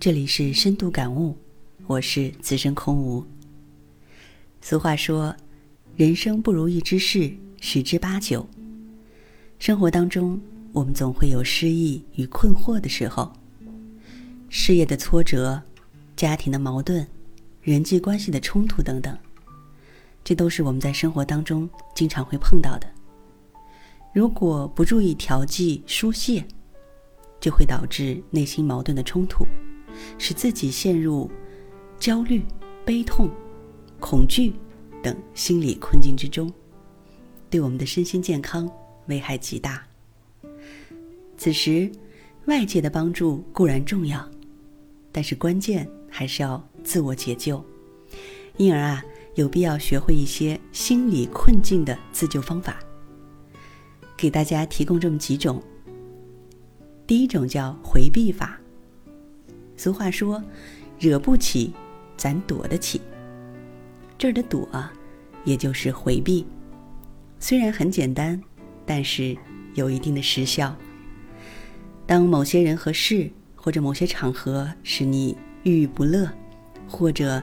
这里是深度感悟，我是资深空无。俗话说，人生不如意之事十之八九。生活当中，我们总会有失意与困惑的时候，事业的挫折、家庭的矛盾、人际关系的冲突等等，这都是我们在生活当中经常会碰到的。如果不注意调剂疏泄，就会导致内心矛盾的冲突。使自己陷入焦虑、悲痛、恐惧等心理困境之中，对我们的身心健康危害极大。此时，外界的帮助固然重要，但是关键还是要自我解救。因而啊，有必要学会一些心理困境的自救方法，给大家提供这么几种。第一种叫回避法。俗话说：“惹不起，咱躲得起。”这儿的“躲”啊，也就是回避。虽然很简单，但是有一定的时效。当某些人和事或者某些场合使你郁郁不乐，或者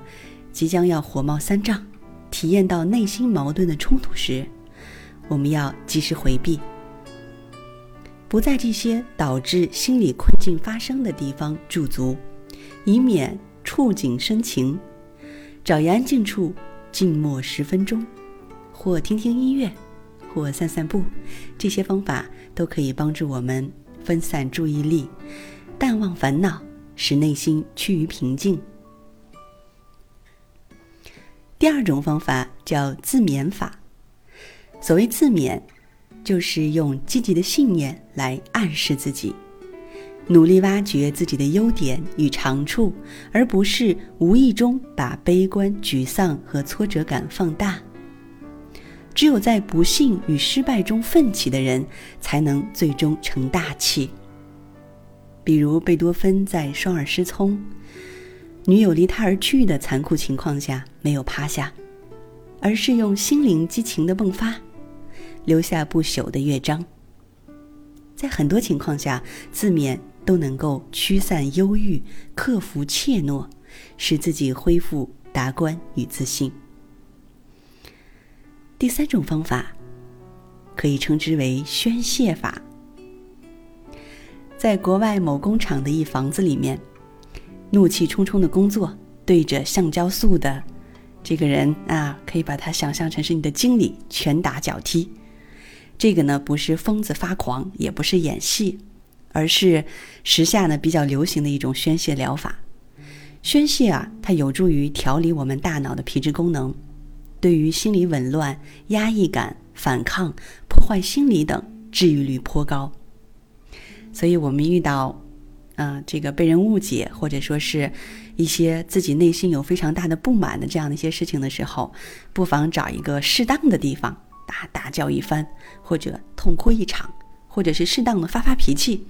即将要火冒三丈，体验到内心矛盾的冲突时，我们要及时回避，不在这些导致心理困境发生的地方驻足。以免触景生情，找一安静处静默十分钟，或听听音乐，或散散步，这些方法都可以帮助我们分散注意力，淡忘烦恼，使内心趋于平静。第二种方法叫自勉法。所谓自勉，就是用积极的信念来暗示自己。努力挖掘自己的优点与长处，而不是无意中把悲观、沮丧和挫折感放大。只有在不幸与失败中奋起的人，才能最终成大器。比如贝多芬在双耳失聪、女友离他而去的残酷情况下，没有趴下，而是用心灵激情的迸发，留下不朽的乐章。在很多情况下，自勉。都能够驱散忧郁，克服怯懦，使自己恢复达观与自信。第三种方法，可以称之为宣泄法。在国外某工厂的一房子里面，怒气冲冲的工作，对着橡胶塑的这个人啊，可以把他想象成是你的经理，拳打脚踢。这个呢，不是疯子发狂，也不是演戏。而是时下呢比较流行的一种宣泄疗法。宣泄啊，它有助于调理我们大脑的皮质功能，对于心理紊乱、压抑感、反抗、破坏心理等治愈率颇高。所以，我们遇到啊这个被人误解，或者说是一些自己内心有非常大的不满的这样的一些事情的时候，不妨找一个适当的地方，大大叫一番，或者痛哭一场，或者是适当的发发脾气。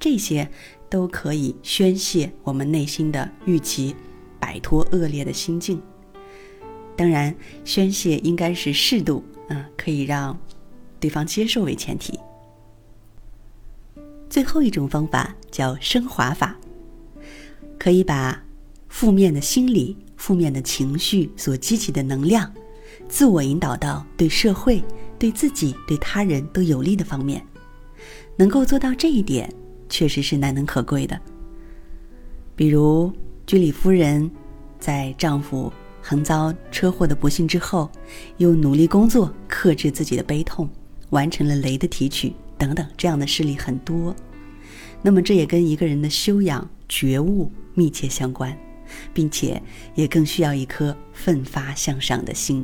这些都可以宣泄我们内心的郁结，摆脱恶劣的心境。当然，宣泄应该是适度，嗯，可以让对方接受为前提。最后一种方法叫升华法，可以把负面的心理、负面的情绪所激起的能量，自我引导到对社会、对自己、对他人都有利的方面。能够做到这一点。确实是难能可贵的。比如居里夫人，在丈夫横遭车祸的不幸之后，又努力工作，克制自己的悲痛，完成了雷的提取等等，这样的事例很多。那么这也跟一个人的修养、觉悟密切相关，并且也更需要一颗奋发向上的心。